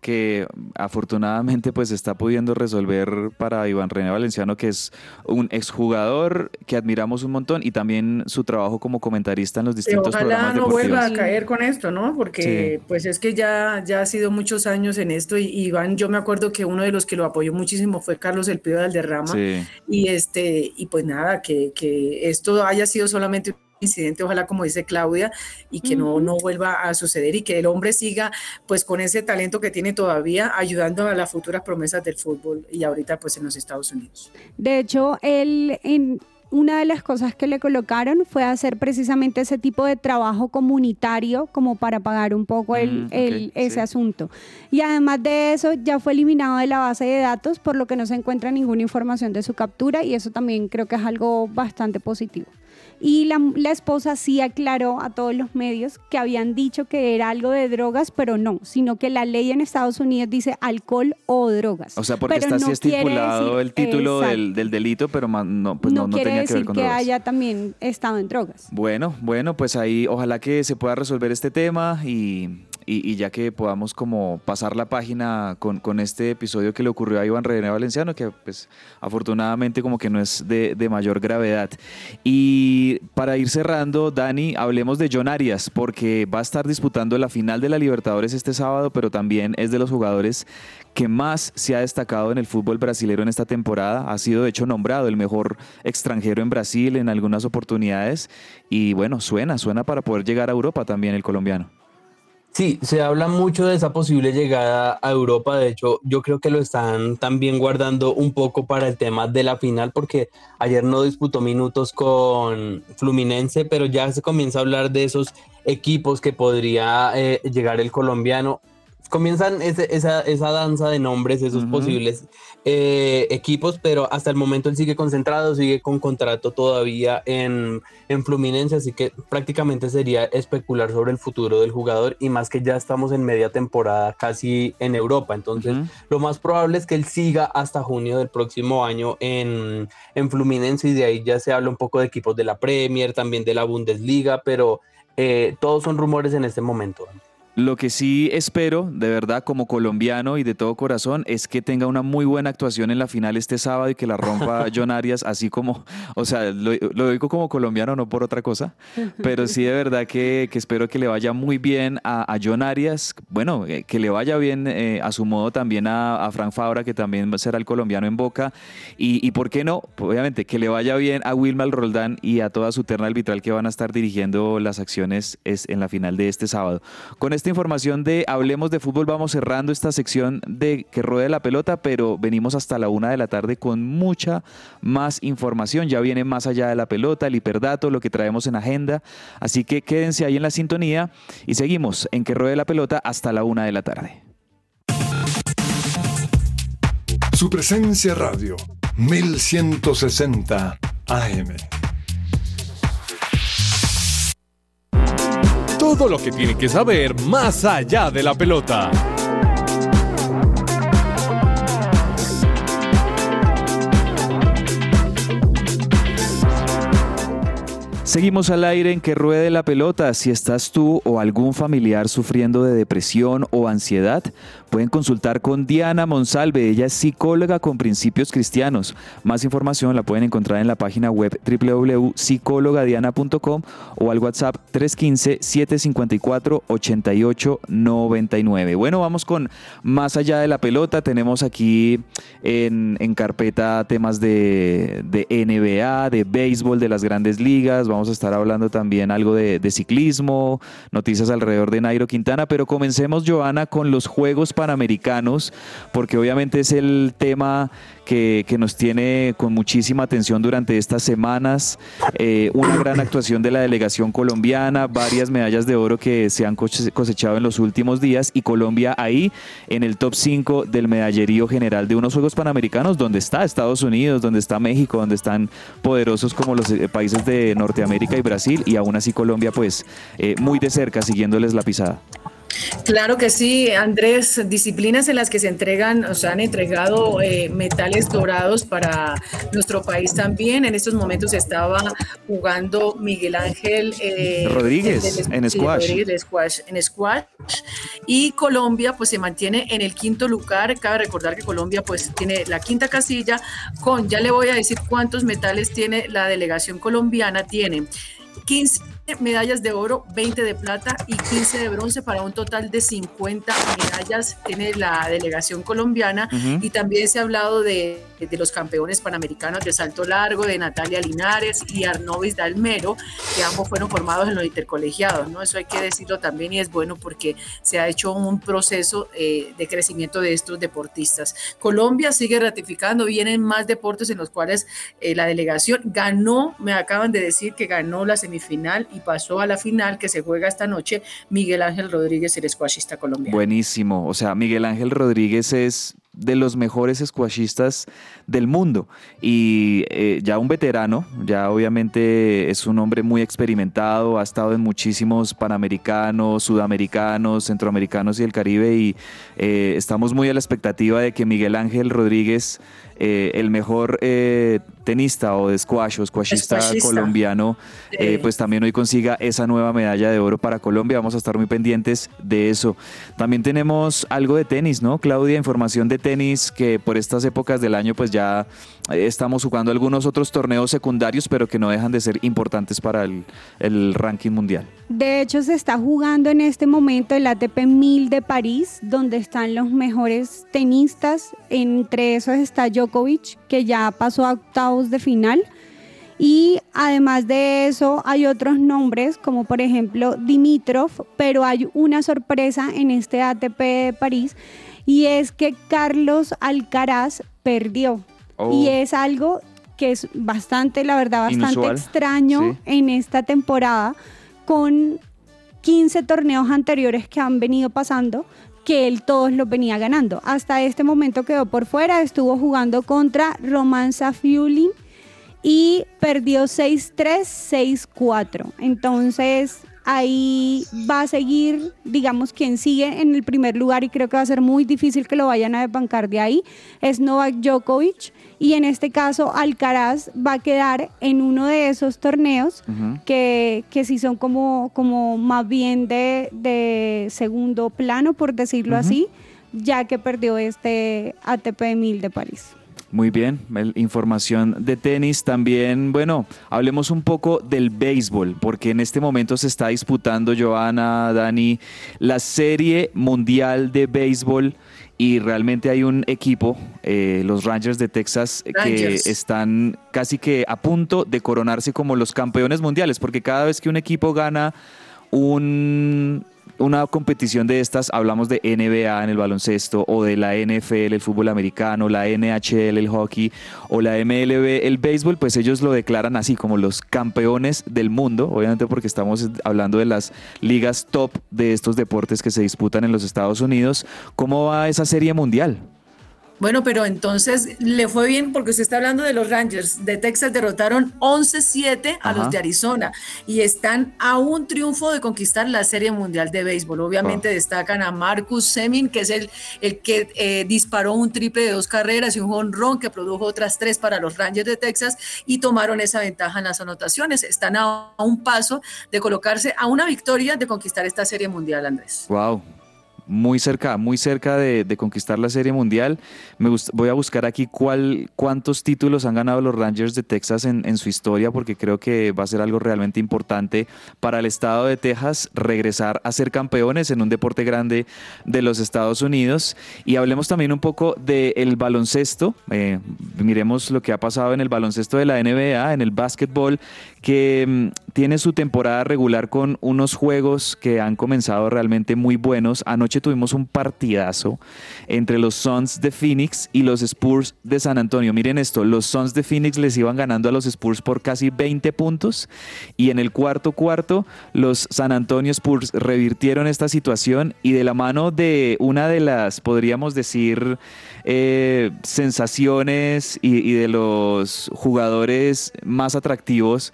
que afortunadamente pues está pudiendo resolver para Iván René Valenciano, que es un exjugador que admiramos un montón y también su trabajo como comentarista en los distintos ojalá programas no deportivos. vuelva a caer con esto, ¿no? Porque pues es que ya, ya ha sido muchos años en esto y Iván, yo me acuerdo que uno de los que lo apoyó muchísimo fue Carlos El Pío de Alderrama Sí. y este y pues nada, que, que esto haya sido solamente incidente, ojalá como dice Claudia, y que no, no vuelva a suceder y que el hombre siga pues con ese talento que tiene todavía ayudando a las futuras promesas del fútbol y ahorita pues en los Estados Unidos. De hecho, él en una de las cosas que le colocaron fue hacer precisamente ese tipo de trabajo comunitario como para pagar un poco el, Mm, ese sí. asunto. Y además de eso, ya fue eliminado de la base de datos, por lo que no se encuentra ninguna información de su captura y eso también creo que es algo bastante positivo. Y la, la esposa sí aclaró a todos los medios que habían dicho que era algo de drogas, pero no, sino que la ley en Estados Unidos dice alcohol o drogas. O sea, porque Pero está así no estipulado decir- el título del, del delito, pero no, pues no, no, no quiere tenía que ver con que, drogas. haya también estado en drogas. Bueno, bueno, pues ahí ojalá que se pueda resolver este tema y, y- y ya que podamos como pasar la página con, con este episodio que le ocurrió a Iván René Valenciano, que pues afortunadamente como que no es de, de mayor gravedad. Y para ir cerrando, Dani, hablemos de John Arias, porque va a estar disputando la final de la Libertadores este sábado, pero también es de los jugadores que más se ha destacado en el fútbol brasilero en esta temporada. Ha sido de hecho nombrado el mejor extranjero en Brasil en algunas oportunidades. Y bueno, suena, suena para poder llegar a Europa también el colombiano. Sí, se habla mucho de esa posible llegada a Europa. De hecho, yo creo que lo están también guardando un poco para el tema de la final, porque ayer no disputó minutos con Fluminense, pero ya se comienza a hablar de esos equipos que podría eh, llegar el colombiano. Comienzan ese- esa, esa danza de nombres, esos Ujú. posibles eh, equipos, pero hasta el momento él sigue concentrado, sigue con contrato todavía en, en Fluminense, así que prácticamente sería especular sobre el futuro del jugador y más que ya estamos en media temporada casi en Europa, entonces lo más probable es que él siga hasta junio del próximo año en, en Fluminense y de ahí ya se habla un poco de equipos de la Premier, también de la Bundesliga, pero eh, todos son rumores en este momento. Lo que sí espero, de verdad, como colombiano y de todo corazón, es que tenga una muy buena actuación en la final este sábado y que la rompa (laughs) John Arias, así como, o sea, lo, lo digo como colombiano, no por otra cosa, pero sí de verdad que, que espero que le vaya muy bien a, a John Arias, bueno, eh, que le vaya bien eh, a su modo también a, a Frank Fabra, que también será el colombiano en Boca, y, y por qué no, obviamente, que le vaya bien a Wilmar Roldán y a toda su terna arbitral que van a estar dirigiendo las acciones es, en la final de este sábado. Con esta información de Hablemos de Fútbol vamos cerrando esta sección de que ruede la pelota, pero venimos hasta la una de la tarde con mucha más información. Ya viene más allá de la pelota, el hiperdato, lo que traemos en agenda. Así que quédense ahí en la sintonía y seguimos en que ruede la pelota hasta la una de la tarde. Su presencia radio, 1160 AM. Todo lo que tiene que saber más allá de la pelota. Seguimos al aire en que ruede la pelota. Si estás tú o algún familiar sufriendo de depresión o ansiedad, pueden consultar con Diana Monsalve. Ella es psicóloga con principios cristianos. Más información la pueden encontrar en la página web www.psicologadiana.com o al WhatsApp 315-754-8899. Bueno, vamos con más allá de la pelota. Tenemos aquí en, carpeta temas de, de NBA, de béisbol, de las grandes ligas. Vamos a estar hablando también algo de, de ciclismo, noticias alrededor de Nairo Quintana, pero comencemos, Joana, con los Juegos Panamericanos, porque obviamente es el tema que, que nos tiene con muchísima atención durante estas semanas. Eh, una gran actuación de la delegación colombiana, varias medallas de oro que se han cose- cosechado en los últimos días y Colombia ahí en el top 5 del medallerío general de unos Juegos Panamericanos donde está Estados Unidos, donde está México, donde están poderosos como los eh, países de Norteamérica y Brasil y aún así Colombia pues eh, muy de cerca siguiéndoles la pisada. Claro que sí, Andrés, disciplinas en las que se entregan, o sea, han entregado eh, metales dorados para nuestro país también. En estos momentos estaba jugando Miguel Ángel eh, Rodríguez, el- en. Rodríguez squash, en squash. Y Colombia pues se mantiene en el quinto lugar. Cabe recordar que Colombia pues tiene la quinta casilla con, ya le voy a decir cuántos metales tiene la delegación colombiana, tiene 15 medallas de oro, 20 de plata y 15 de bronce para un total de 50 medallas. Tiene la delegación colombiana y también se ha hablado de, de los campeones panamericanos de salto largo, de Natalia Linares y Arnovis Dalmero, que ambos fueron formados en los intercolegiados, ¿no? Eso hay que decirlo también y es bueno porque se ha hecho un proceso eh, de crecimiento de estos deportistas. Colombia sigue ratificando, vienen más deportes en los cuales eh, la delegación ganó, me acaban de decir que ganó la semifinal y pasó a la final que se juega esta noche Miguel Ángel Rodríguez, el squashista colombiano. Buenísimo. O sea, Miguel Ángel Rodríguez es de los mejores squashistas del mundo. Y eh, ya un veterano, ya obviamente es un hombre muy experimentado, ha estado en muchísimos panamericanos, sudamericanos, centroamericanos y el Caribe y eh, estamos muy a la expectativa de que Miguel Ángel Rodríguez, eh, el mejor eh, tenista o de squash o squashista Squashista. colombiano, eh, pues también hoy consiga esa nueva medalla de oro para Colombia. Vamos a estar muy pendientes de eso. También tenemos algo de tenis, ¿no? Claudia, información de tenis que por estas épocas del año pues ya eh, estamos jugando algunos otros torneos secundarios, pero que no dejan de ser importantes para el, el ranking mundial. De hecho, se está jugando en este momento el ATP 1000 de París, donde están los mejores tenistas. Entre esos está Djokovic, que ya pasó a octavos de final. Y además de eso, hay otros nombres, como por ejemplo Dimitrov, pero hay una sorpresa en este ATP de París, y es que Carlos Alcaraz perdió. Oh. Y es algo que es bastante, la verdad, bastante Inusual, extraño sí. en esta temporada con 15 torneos anteriores que han venido pasando que él todos los venía ganando. Hasta este momento quedó por fuera, estuvo jugando contra Roman Safiulin y perdió 6-3, 6-4. Entonces ahí va a seguir, digamos, quien sigue en el primer lugar y creo que va a ser muy difícil que lo vayan a desbancar de ahí, es Novak Djokovic. Y en este caso Alcaraz va a quedar en uno de esos torneos que, que sí son como, como más bien de, de segundo plano, por decirlo así, ya que perdió este ATP 1000 de París. Muy bien, información de tenis también. Bueno, hablemos un poco del béisbol, porque en este momento se está disputando, Joana, Dani, la Serie Mundial de Béisbol y realmente hay un equipo, eh, los Rangers de Texas, eh, Rangers. que están casi que a punto de coronarse como los campeones mundiales, porque cada vez que un equipo gana un, una competición de estas, hablamos de NBA en el baloncesto o de la NFL, el fútbol americano, la NHL, el hockey o la MLB, el béisbol, pues ellos lo declaran así como los campeones del mundo, obviamente porque estamos hablando de las ligas top de estos deportes que se disputan en los Estados Unidos. ¿Cómo va esa serie mundial? Bueno, pero entonces le fue bien porque usted está hablando de los Rangers de Texas, derrotaron 11-7 a Ajá. los de Arizona y están a un triunfo de conquistar la Serie Mundial de Béisbol. Obviamente destacan a Marcus Semin, que es el, el que eh, disparó un triple de dos carreras y un jonrón que produjo otras tres para los Rangers de Texas y tomaron esa ventaja en las anotaciones. Están a, a un paso de colocarse a una victoria de conquistar esta Serie Mundial, Andrés. Wow. Muy cerca, muy cerca de, de conquistar la Serie Mundial. Me voy a buscar aquí cuál, cuántos títulos han ganado los Rangers de Texas en, su historia, porque creo que va a ser algo realmente importante para el estado de Texas regresar a ser campeones en un deporte grande de los Estados Unidos. Y hablemos también un poco del baloncesto. Eh, miremos lo que ha pasado en el baloncesto de la NBA, en el básquetbol, que mm, tiene su temporada regular con unos juegos que han comenzado realmente muy buenos. Anoche tuvimos un partidazo entre los Suns de Phoenix y los Spurs de San Antonio. Miren esto, los Suns de Phoenix les iban ganando a los Spurs por casi 20 puntos y en el cuarto cuarto los San Antonio Spurs revirtieron esta situación y de la mano de una de las, podríamos decir, eh, sensaciones y, y de los jugadores más atractivos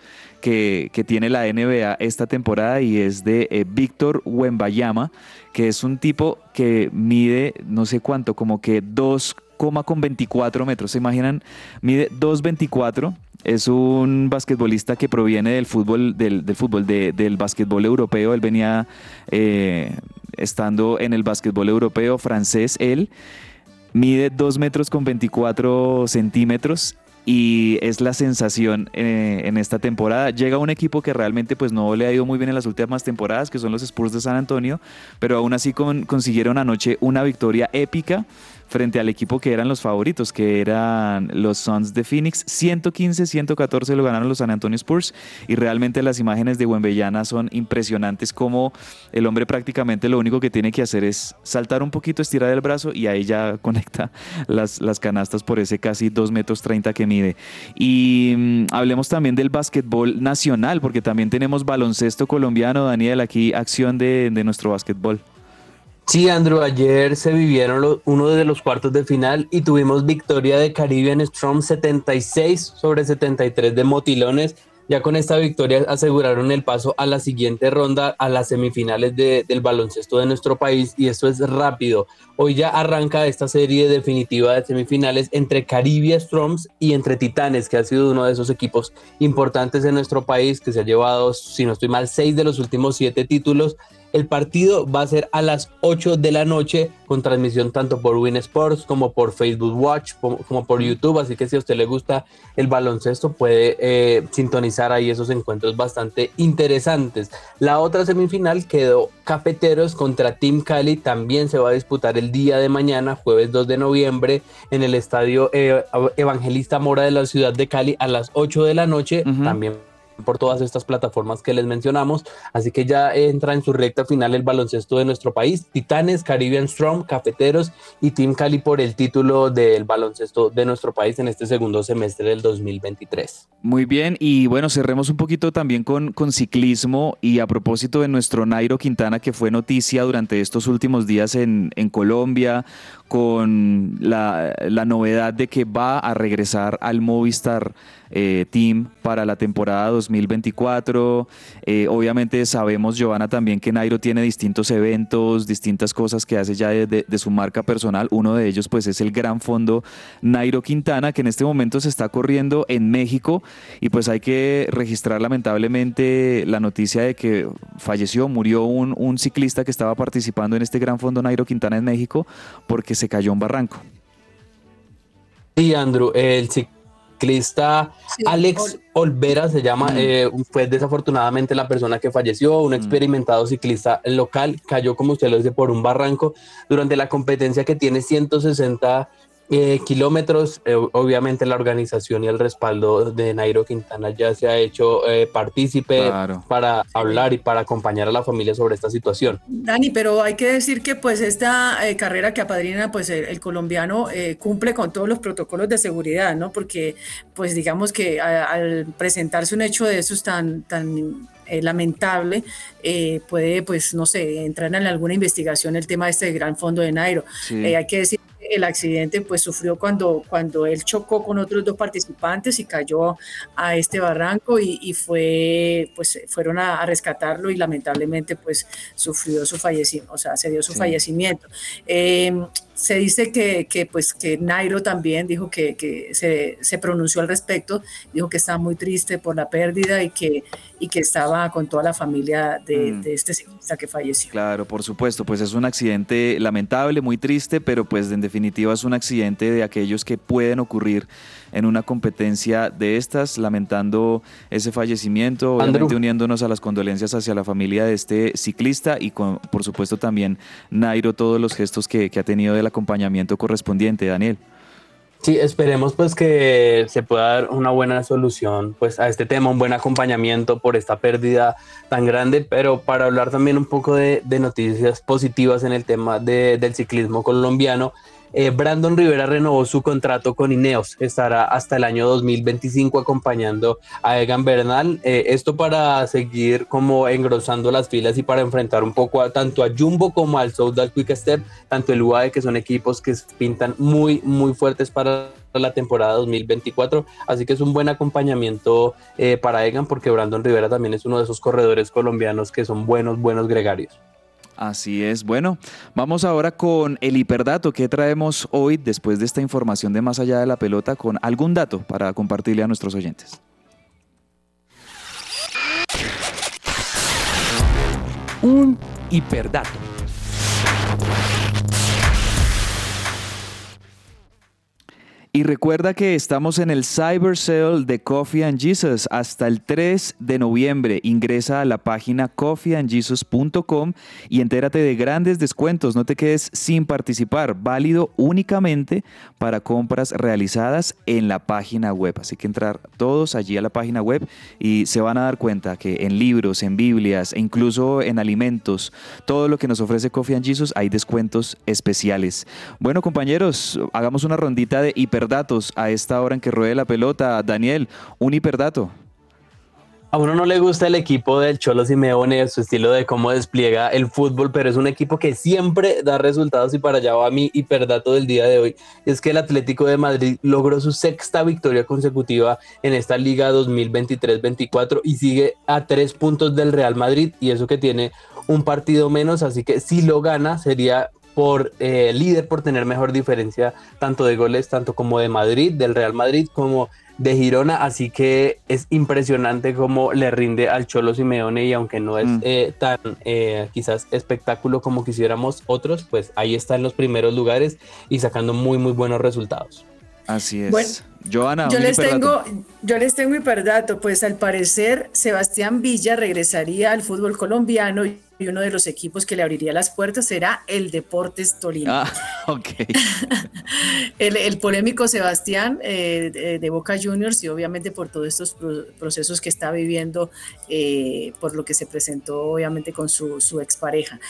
que, tiene la NBA esta temporada y es de eh, Víctor Wembayama, que es un tipo que mide no sé cuánto, como que 2,24 metros. ¿Se imaginan? Mide 2,24. Es un basquetbolista que proviene del fútbol, del, del fútbol, de- del basquetbol europeo. Él venía eh, estando en el basquetbol europeo francés, él. Mide 2 metros con 24 centímetros y es la sensación eh, en esta temporada. Llega un equipo que realmente pues no le ha ido muy bien en las últimas temporadas, que son los Spurs de San Antonio, pero aún así con- consiguieron anoche una victoria épica frente al equipo que eran los favoritos, que eran los Suns de Phoenix. 115-114 lo ganaron los San Antonio Spurs y realmente las imágenes de Wembellana son impresionantes como el hombre prácticamente lo único que tiene que hacer es saltar un poquito, estirar el brazo y ahí ya (laughs) conecta las, las canastas por ese casi 2 metros 30 que mide. Y mm, hablemos también del básquetbol nacional, porque también tenemos baloncesto colombiano, Daniel, aquí acción de, de nuestro básquetbol. Sí, Andrew, ayer se vivieron lo- uno de los cuartos de final y tuvimos victoria de Caribbean Storm 76 sobre 73 de Motilones. Ya con esta victoria aseguraron el paso a la siguiente ronda, a las semifinales de- del baloncesto de nuestro país y esto es rápido. Hoy ya arranca esta serie definitiva de semifinales entre Caribia Storms y entre Titanes, que ha sido uno de esos equipos importantes en nuestro país, que se ha llevado, si no estoy mal, seis de los últimos siete títulos. El partido va a ser a las 8 de la noche con transmisión tanto por Win Sports como por Facebook Watch como, por YouTube. Así que si a usted le gusta el baloncesto puede eh, sintonizar ahí esos encuentros bastante interesantes. La otra semifinal quedó Cafeteros contra Team Cali. También se va a disputar el día de mañana, jueves 2 de noviembre, en el estadio eh, Evangelista Mora de la ciudad de Cali a las 8 de la noche. También por todas estas plataformas que les mencionamos. Así que ya entra en su recta final el baloncesto de nuestro país. Titanes, Caribbean Storm, Cafeteros y Team Cali por el título del baloncesto de nuestro país en este segundo semestre del 2023. Muy bien, y bueno, cerremos un poquito también con, con ciclismo y a propósito de nuestro Nairo Quintana que fue noticia durante estos últimos días en, Colombia con la, la novedad de que va a regresar al Movistar eh, Team para la temporada 2024. Eh, obviamente sabemos, Giovanna, también que Nairo tiene distintos eventos, distintas cosas que hace ya de, su marca personal. Uno de ellos pues es el Gran Fondo Nairo Quintana, que en este momento se está corriendo en México y pues hay que registrar lamentablemente la noticia de que falleció, murió un, un ciclista que estaba participando en este Gran Fondo Nairo Quintana en México porque se cayó un barranco. Sí, Andrew, el ciclista Alex Olvera se llama, eh, fue desafortunadamente la persona que falleció, un experimentado ciclista local, cayó como usted lo dice por un barranco durante la competencia que tiene 160 eh, kilómetros. Eh, obviamente la organización y el respaldo de Nairo Quintana ya se ha hecho eh, partícipe Claro. para hablar y para acompañar a la familia sobre esta situación. Dani, pero hay que decir que pues esta eh, carrera que apadrina pues el, el colombiano eh, cumple con todos los protocolos de seguridad, ¿no? Porque pues digamos que a- al presentarse un hecho de esos tan, tan eh, lamentable, eh, puede pues no sé, entrar en alguna investigación el tema de este gran fondo de Nairo. Sí. Eh, hay que decir el accidente pues sufrió cuando, cuando él chocó con otros dos participantes y cayó a este barranco y, y fue, pues fueron a, a, rescatarlo y lamentablemente pues sufrió su fallecimiento, o sea, se dio su sí. fallecimiento. Eh, se dice que, que, pues, que Nairo también dijo que, que se, se, pronunció al respecto, dijo que estaba muy triste por la pérdida y que, y que estaba con toda la familia de, mm. de, este ciclista que falleció. Claro, por supuesto, pues es un accidente lamentable, muy triste, pero pues en definitiva es un accidente de aquellos que pueden ocurrir en una competencia de estas, lamentando ese fallecimiento, obviamente Andrew. uniéndonos a las condolencias hacia la familia de este ciclista y con, por supuesto también Nairo, todos los gestos que, que ha tenido del acompañamiento correspondiente, Daniel. Sí, esperemos pues que se pueda dar una buena solución pues a este tema, un buen acompañamiento por esta pérdida tan grande, pero para hablar también un poco de, de noticias positivas en el tema de, del ciclismo colombiano, eh, Brandon Rivera renovó su contrato con Ineos, estará hasta el año 2025 acompañando a Egan Bernal, eh, esto para seguir como engrosando las filas y para enfrentar un poco a, tanto a Jumbo como al Soudal Quick Step, tanto el UAE que son equipos que pintan muy muy fuertes para la temporada 2024, así que es un buen acompañamiento eh, para Egan porque Brandon Rivera también es uno de esos corredores colombianos que son buenos, buenos gregarios. Así es. Bueno, vamos ahora con el hiperdato que traemos hoy después de esta información de más allá de la pelota con algún dato para compartirle a nuestros oyentes. Un hiperdato. Y recuerda que estamos en el Cyber Sale de Coffee and Jesus hasta el 3 de noviembre. Ingresa a la página coffeeandjesus.com y entérate de grandes descuentos. No te quedes sin participar. Válido únicamente para compras realizadas en la página web. Así que entrar todos allí a la página web y se van a dar cuenta que en libros, en Biblias e incluso en alimentos, todo lo que nos ofrece Coffee and Jesus hay descuentos especiales. Bueno, compañeros, hagamos una rondita de hiper hiperdatos a esta hora en que ruede la pelota. Daniel, un hiperdato. A uno no le gusta el equipo del Cholo Simeone, su estilo de cómo despliega el fútbol, pero es un equipo que siempre da resultados y para allá va mi hiperdato del día de hoy. Es que el Atlético de Madrid logró su sexta victoria consecutiva en esta liga 2023-24 y sigue a tres puntos del Real Madrid y eso que tiene un partido menos, así que si lo gana sería por eh, líder por tener mejor diferencia tanto de goles, tanto como de Madrid, del Real Madrid, como de Girona, así que es impresionante cómo le rinde al Cholo Simeone y aunque no es mm. eh, tan eh, quizás espectáculo como quisiéramos otros, pues ahí está en los primeros lugares y sacando muy muy buenos resultados. Así es. Bueno, Joana, yo les tengo, yo les tengo hiperdato, pues al parecer Sebastián Villa regresaría al fútbol colombiano y uno de los equipos que le abriría las puertas será el Deportes Tolima. Ah, (laughs) ok. (laughs) el, el, polémico Sebastián eh, de, de, Boca Juniors y obviamente por todos estos pro, procesos que está viviendo, eh, por lo que se presentó obviamente con su, su expareja.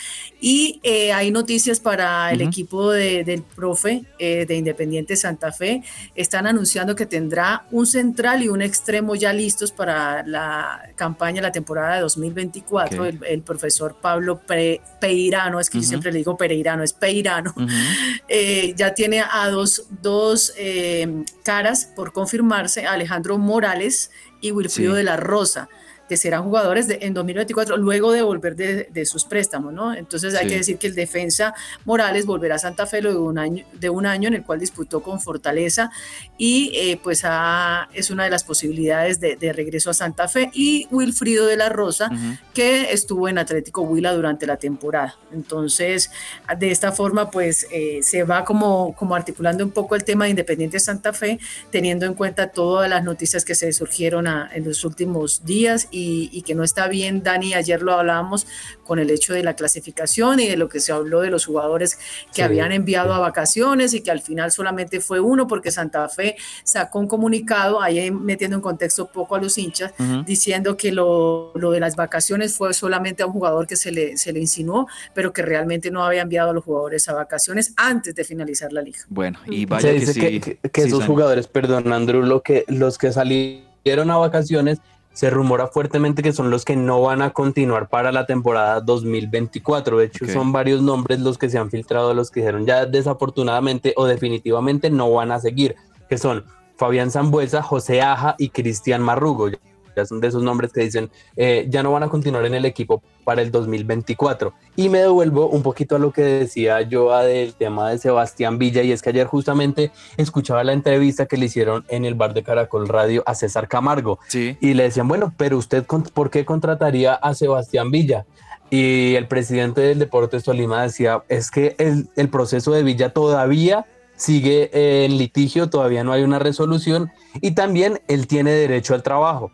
Y eh, hay noticias para el uh -huh. equipo de, del profe eh, de Independiente Santa Fe. Están anunciando que tendrá un central y un extremo ya listos para la campaña, la temporada de 2024. Okay. El, el profesor Pablo Pe Peirano, es que uh -huh. yo siempre le digo Pereirano, es Peirano, uh (laughs) -huh. eh, ya tiene a dos, dos eh, caras por confirmarse, Alejandro Morales y Wilfrido sí. de la Rosa que serán jugadores de, en 2024 luego de volver de, de sus préstamos, ¿no? Entonces hay sí. que decir que el defensa Morales volverá a Santa Fe luego de un año, de un año en el cual disputó con Fortaleza y eh, pues a, es una de las posibilidades de, de, regreso a Santa Fe y Wilfrido de la Rosa uh -huh. que estuvo en Atlético Huila durante la temporada. Entonces de esta forma pues eh, se va como, como articulando un poco el tema de Independiente Santa Fe teniendo en cuenta todas las noticias que se surgieron a, en los últimos días y, y, que no está bien, Dani, ayer lo hablábamos con el hecho de la clasificación y de lo que se habló de los jugadores que sí, habían enviado sí. a vacaciones y que al final solamente fue uno porque Santa Fe sacó un comunicado, ahí metiendo en contexto poco a los hinchas, uh -huh. diciendo que lo, lo, de las vacaciones fue solamente a un jugador que se le, se le insinuó, pero que realmente no había enviado a los jugadores a vacaciones antes de finalizar la liga. Bueno, y vaya se dice que, que, que, que esos jugadores, perdón, Andrew, lo que, los que salieron a vacaciones se rumora fuertemente que son los que no van a continuar para la temporada 2024. De hecho, son varios nombres los que se han filtrado, los que dijeron ya desafortunadamente o definitivamente no van a seguir, que son Fabián Zambuesa, José Aja y Cristian Marrugo. Ya son de esos nombres que dicen eh, ya no van a continuar en el equipo para el 2024. Y me devuelvo un poquito a lo que decía yo del tema de Sebastián Villa y es que ayer justamente escuchaba la entrevista que le hicieron en el bar de Caracol Radio a César Camargo Sí. y le decían, bueno, pero usted ¿por qué contrataría a Sebastián Villa? Y el presidente del Deportes Tolima decía, es que el, el proceso de Villa todavía sigue en litigio, todavía no hay una resolución y también él tiene derecho al trabajo.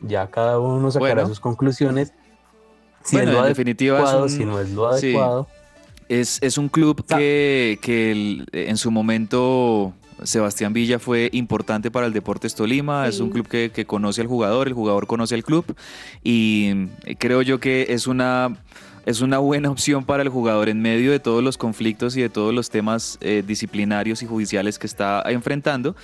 Ya cada uno sacará Bueno. sus conclusiones. Si Bueno, es lo en definitiva es adecuado, un- si no es lo sí. adecuado. Es, es un club que, que el- en su momento Sebastián Villa fue importante para el Deportes Tolima, es un club que, que conoce al jugador, el jugador conoce al club y creo yo que es una, es una buena opción para el jugador en medio de todos los conflictos y de todos los temas eh, disciplinarios y judiciales que está enfrentando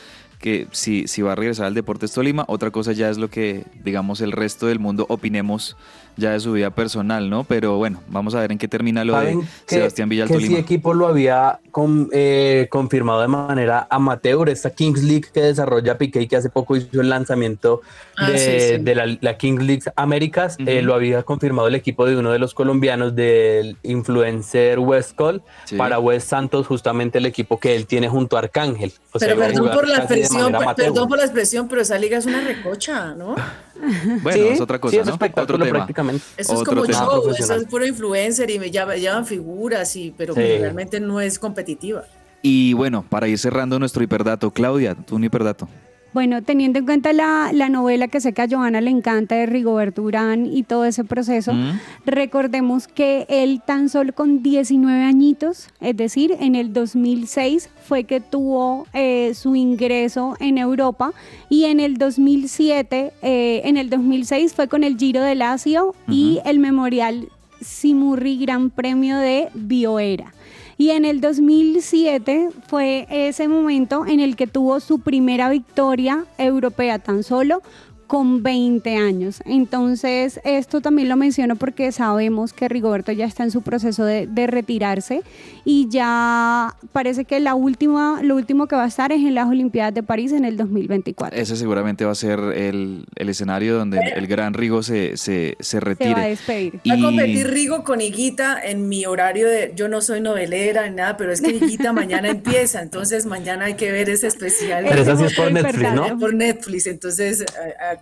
que si, si va a regresar al Deportes Tolima, otra cosa ya es lo que, digamos, el resto del mundo opinemos ya de su vida personal, ¿no? Pero bueno, vamos a ver en qué termina lo de ¿Saben que, Sebastián Villa al que Tolima. sí equipo lo había con- eh, confirmado de manera amateur, esta Kings League que desarrolla Piqué y que hace poco hizo el lanzamiento Ah, de, sí, sí. de la, la Kings League Américas, eh, lo había confirmado el equipo de uno de los colombianos del influencer West Call Sí. para West Santos, justamente el equipo que él tiene junto a Arcángel. O Pero perdón por la expresión, perdón por la expresión, pero esa liga es una recocha, ¿no? (laughs) Bueno, Sí, es otra cosa, sí, es ¿no? espectáculo Otro tema. prácticamente. Eso es Otro como tema. show, eso es puro influencer y me llaman, llevan figuras, y, pero Sí. que realmente no es competitiva. Y bueno, para ir cerrando nuestro hiperdato, Claudia, tú un hiperdato. Bueno, teniendo en cuenta la, la novela que sé que a Johanna le encanta de Rigoberto Urán y todo ese proceso, Mm. recordemos que él tan solo con 19 añitos, es decir, en el 2006 fue que tuvo eh, su ingreso en Europa y en el 2007, eh, en el 2006 fue con el Giro de Lazio y el Memorial Simurri Gran Premio de Bioera. Y en el 2007 fue ese momento en el que tuvo su primera victoria europea tan solo con 20 años. Entonces, esto también lo menciono porque sabemos que Rigoberto ya está en su proceso de, de retirarse y ya parece que la última, lo último que va a estar es en las Olimpiadas de París en el 2024. Ese seguramente va a ser el, el escenario donde el gran Rigo se, se, se Se va a retire. despedir. Va a competir Rigo con Higuita en mi horario de. Yo no soy novelera ni nada, pero es que Higuita (laughs) mañana empieza, entonces mañana hay que ver ese especial. Pero sí es por Netflix. ¿no? por Netflix, entonces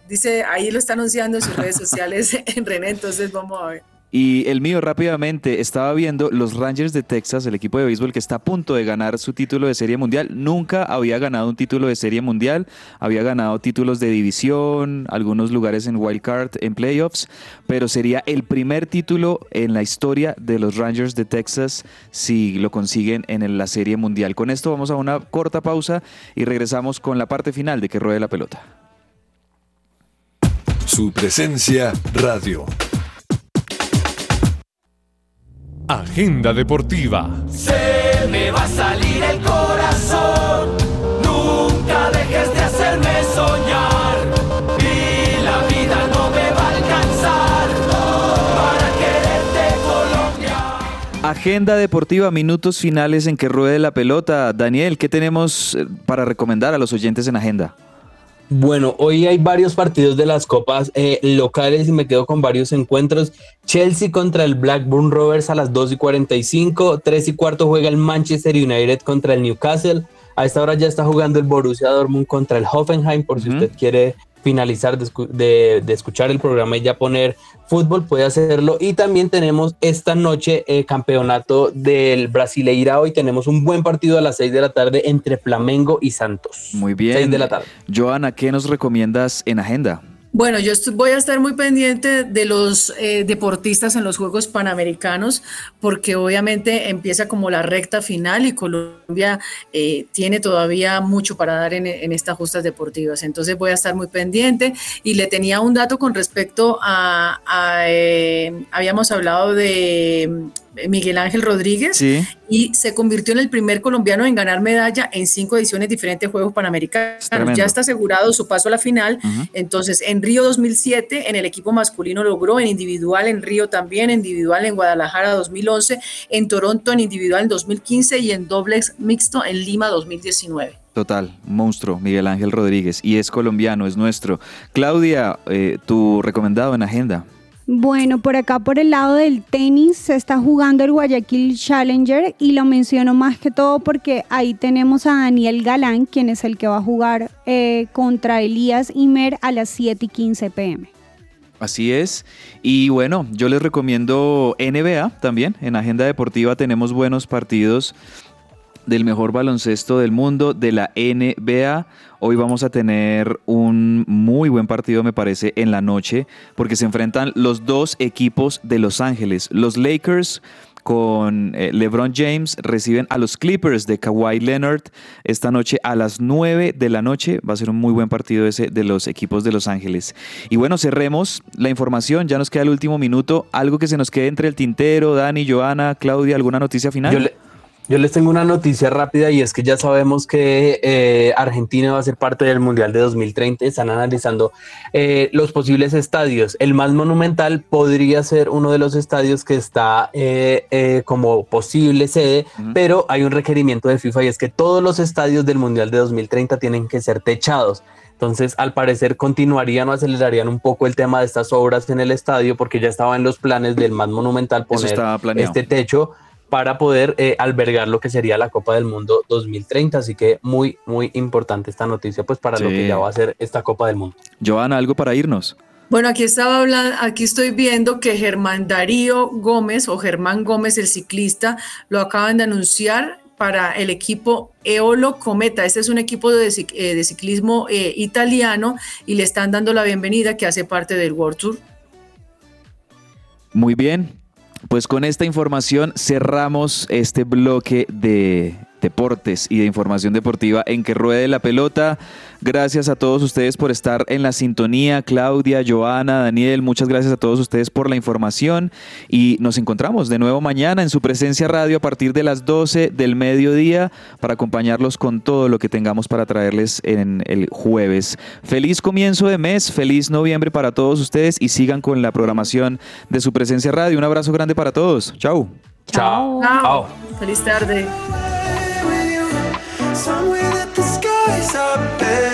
dice, ahí lo está anunciando en sus redes sociales (laughs) en René, entonces vamos a ver. Y el mío rápidamente, estaba viendo los Rangers de Texas, el equipo de béisbol que está a punto de ganar su título de serie mundial. Nunca había ganado un título de serie mundial, había ganado títulos de división, algunos lugares en wild card, en playoffs, pero sería el primer título en la historia de los Rangers de Texas si lo consiguen en la serie mundial. Con esto vamos a una corta pausa y regresamos con la parte final de que ruede la pelota. Su presencia radio. Agenda deportiva. Se me va a salir el corazón. Nunca dejes de hacerme soñar. Y la vida no me va a alcanzar para quererte Colombia. Agenda deportiva, minutos finales en que ruede la pelota. Daniel, ¿qué tenemos eh, para recomendar a los oyentes en agenda? Bueno, hoy hay varios partidos de las copas eh, locales y me quedo con varios encuentros. Chelsea contra el Blackburn Rovers a las 2 y 45. 3 y cuarto juega el Manchester United contra el Newcastle. A esta hora ya está jugando el Borussia Dortmund contra el Hoffenheim. Por si usted quiere finalizar de, de- de escuchar el programa y ya poner fútbol, puede hacerlo. Y también tenemos esta noche eh, campeonato del Brasileira. Hoy tenemos un buen partido a las 6 de la tarde entre Flamengo y Santos. Muy bien. 6 de la tarde. Joana, ¿qué nos recomiendas en agenda? Bueno, yo voy a estar muy pendiente de los eh, deportistas en los Juegos Panamericanos, porque obviamente empieza como la recta final y Colombia eh, tiene todavía mucho para dar en, estas justas deportivas. Entonces voy a estar muy pendiente y le tenía un dato con respecto a, a, eh, habíamos hablado de Miguel Ángel Rodríguez, Sí. y se convirtió en el primer colombiano en ganar medalla en cinco ediciones diferentes de Juegos Panamericanos. Ya está asegurado su paso a la final. Entonces, en Río 2007, en el equipo masculino logró, en individual en Río también, en individual en Guadalajara 2011, en Toronto en individual en 2015 y en dobles mixto en Lima 2019. Total, monstruo, Miguel Ángel Rodríguez. Y es colombiano, es nuestro. Claudia, eh, tu recomendado en agenda. Bueno, por acá por el lado del tenis se está jugando el Guayaquil Challenger y lo menciono más que todo porque ahí tenemos a Daniel Galán, quien es el que va a jugar eh, contra Elías Imer a las 7 y 15 pm. Así es. Y bueno, yo les recomiendo NBA también. En Agenda Deportiva tenemos buenos partidos del mejor baloncesto del mundo, de la NBA. Hoy vamos a tener un muy buen partido, me parece, en la noche, porque se enfrentan los dos equipos de Los Ángeles. Los Lakers con eh, LeBron James reciben a los Clippers de Kawhi Leonard esta noche a las 9 de la noche. Va a ser un muy buen partido ese de los equipos de Los Ángeles. Y bueno, cerremos la información. Ya nos queda el último minuto. Algo que se nos quede entre el tintero, Dani, Joana, Claudia, ¿alguna noticia final? Yo, le- yo les tengo una noticia rápida y es que ya sabemos que eh, Argentina va a ser parte del Mundial de 2030. Están analizando eh, los posibles estadios. El más monumental podría ser uno de los estadios que está eh, eh, como posible sede, pero hay un requerimiento de FIFA y es que todos los estadios del Mundial de 2030 tienen que ser techados. Entonces, al parecer, continuarían o acelerarían un poco el tema de estas obras en el estadio porque ya estaba en los planes del más monumental poner este techo para poder eh, albergar lo que sería la Copa del Mundo 2030. Así que muy, muy importante esta noticia, pues para lo que ya va a ser esta Copa del Mundo. Joana, algo para irnos. Bueno, aquí estaba hablando, aquí estoy viendo que Germán Darío Gómez o Germán Gómez, el ciclista, lo acaban de anunciar para el equipo Eolo Cometa. Este es un equipo de, eh, de ciclismo eh, italiano y le están dando la bienvenida que hace parte del World Tour. Muy bien, pues con esta información cerramos este bloque de deportes y de información deportiva en que ruede la pelota. Gracias a todos ustedes por estar en la sintonía. Claudia, Joana, Daniel, muchas gracias a todos ustedes por la información y nos encontramos de nuevo mañana en su presencia radio a partir de las 12 del mediodía para acompañarlos con todo lo que tengamos para traerles en el jueves. Feliz comienzo de mes, feliz noviembre para todos ustedes y sigan con la programación de su presencia radio. Un abrazo grande para todos. Chau. Chao. Chao. Feliz tarde. Somewhere that the skies are bare